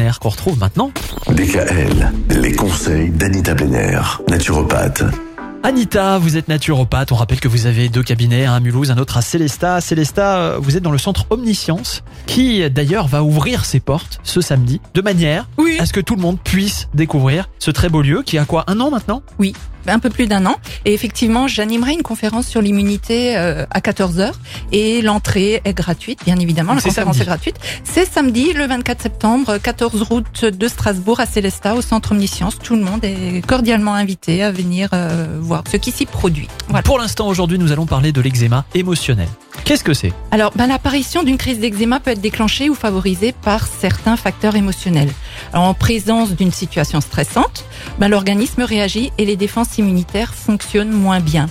Blenner qu'on retrouve maintenant. DKL, les conseils d'Anita Benner, naturopathe. Anita, vous êtes naturopathe. On rappelle que vous avez deux cabinets, un à Mulhouse, un autre à Célesta. Célesta, vous êtes dans le centre Omniscience, qui d'ailleurs va ouvrir ses portes ce samedi, de manière Oui. à ce que tout le monde puisse découvrir ce très beau lieu qui a quoi un an maintenant? Oui, un peu plus d'un an. Et effectivement, j'animerai une conférence sur l'immunité euh, à 14h. Et l'entrée est gratuite, bien évidemment. La conférence samedi. est gratuite. C'est samedi, le 24 septembre, 14 route de Strasbourg à Célestat, au centre Omniscience. Tout le monde est cordialement invité à venir euh, voir ce qui s'y produit. Voilà. Pour l'instant, aujourd'hui, nous allons parler de l'eczéma émotionnel. Qu'est-ce que c'est? Alors, ben, l'apparition d'une crise d'eczéma peut être déclenchée ou favorisée par certains facteurs émotionnels. En présence d'une situation stressante, ben, l'organisme réagit et les défenses immunitaires fonctionnent moins bien.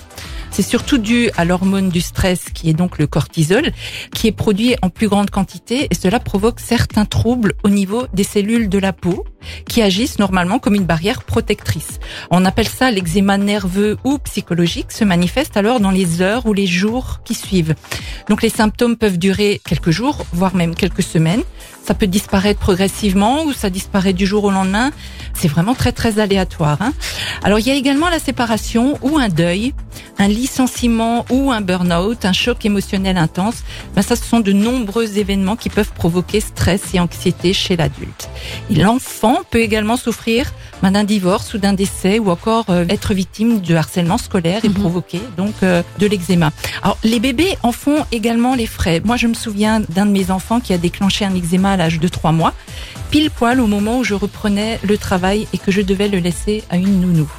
C'est surtout dû à l'hormone du stress, qui est donc le cortisol, qui est produit en plus grande quantité et cela provoque certains troubles au niveau des cellules de la peau qui agissent normalement comme une barrière protectrice. On appelle ça l'eczéma nerveux ou psychologique, se manifeste alors dans les heures ou les jours qui suivent. Donc les symptômes peuvent durer quelques jours, voire même quelques semaines. Ça peut disparaître progressivement ou ça disparaît du jour au lendemain. C'est vraiment très très aléatoire. hein. Alors il y a également la séparation ou un deuil, un licenciement ou un burn-out, un choc émotionnel intense. Ben, ça, ce sont de nombreux événements qui peuvent provoquer stress et anxiété chez l'adulte. L'enfant peut également souffrir ben, d'un divorce ou d'un décès ou encore euh, être victime de harcèlement scolaire et Mhm. provoquer donc euh, de l'eczéma. Alors les bébés en font également les frais. Moi je me souviens d'un de mes enfants qui a déclenché un eczéma à l'âge de trois mois, pile poil au moment où je reprenais le travail et que je devais le laisser à une nounou.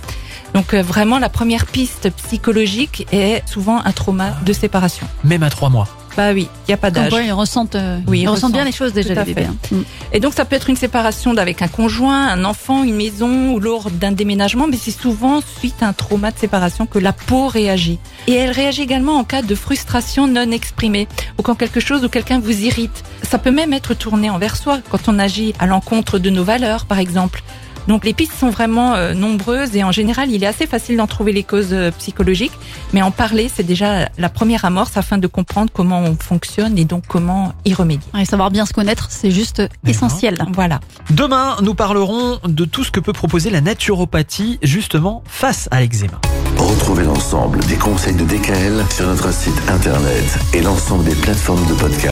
Donc euh, vraiment la première piste psychologique est souvent un trauma de séparation. Même à trois mois. Bah oui, il y a pas d'âge. ils ressentent, euh, Oui, ils ils ressentent bien les choses déjà, les bébés. hein. Mm. Et donc ça peut être une séparation avec un conjoint, un enfant, une maison ou lors d'un déménagement, mais c'est souvent suite à un trauma de séparation que la peau réagit. Et elle réagit également en cas de frustration non exprimée ou quand quelque chose ou quelqu'un vous irrite. Ça peut même être tourné envers soi quand on agit à l'encontre de nos valeurs, par exemple. Donc les pistes sont vraiment euh, nombreuses et en général il est assez facile d'en trouver les causes euh, psychologiques, mais en parler c'est déjà la première amorce afin de comprendre comment on fonctionne et donc comment y remédier. Ouais, savoir bien se connaître, c'est juste essentiel. Voilà. Demain, nous parlerons de tout ce que peut proposer la naturopathie justement face à l'eczéma. Retrouvez l'ensemble des conseils de DKL sur notre site internet et l'ensemble des plateformes de podcast.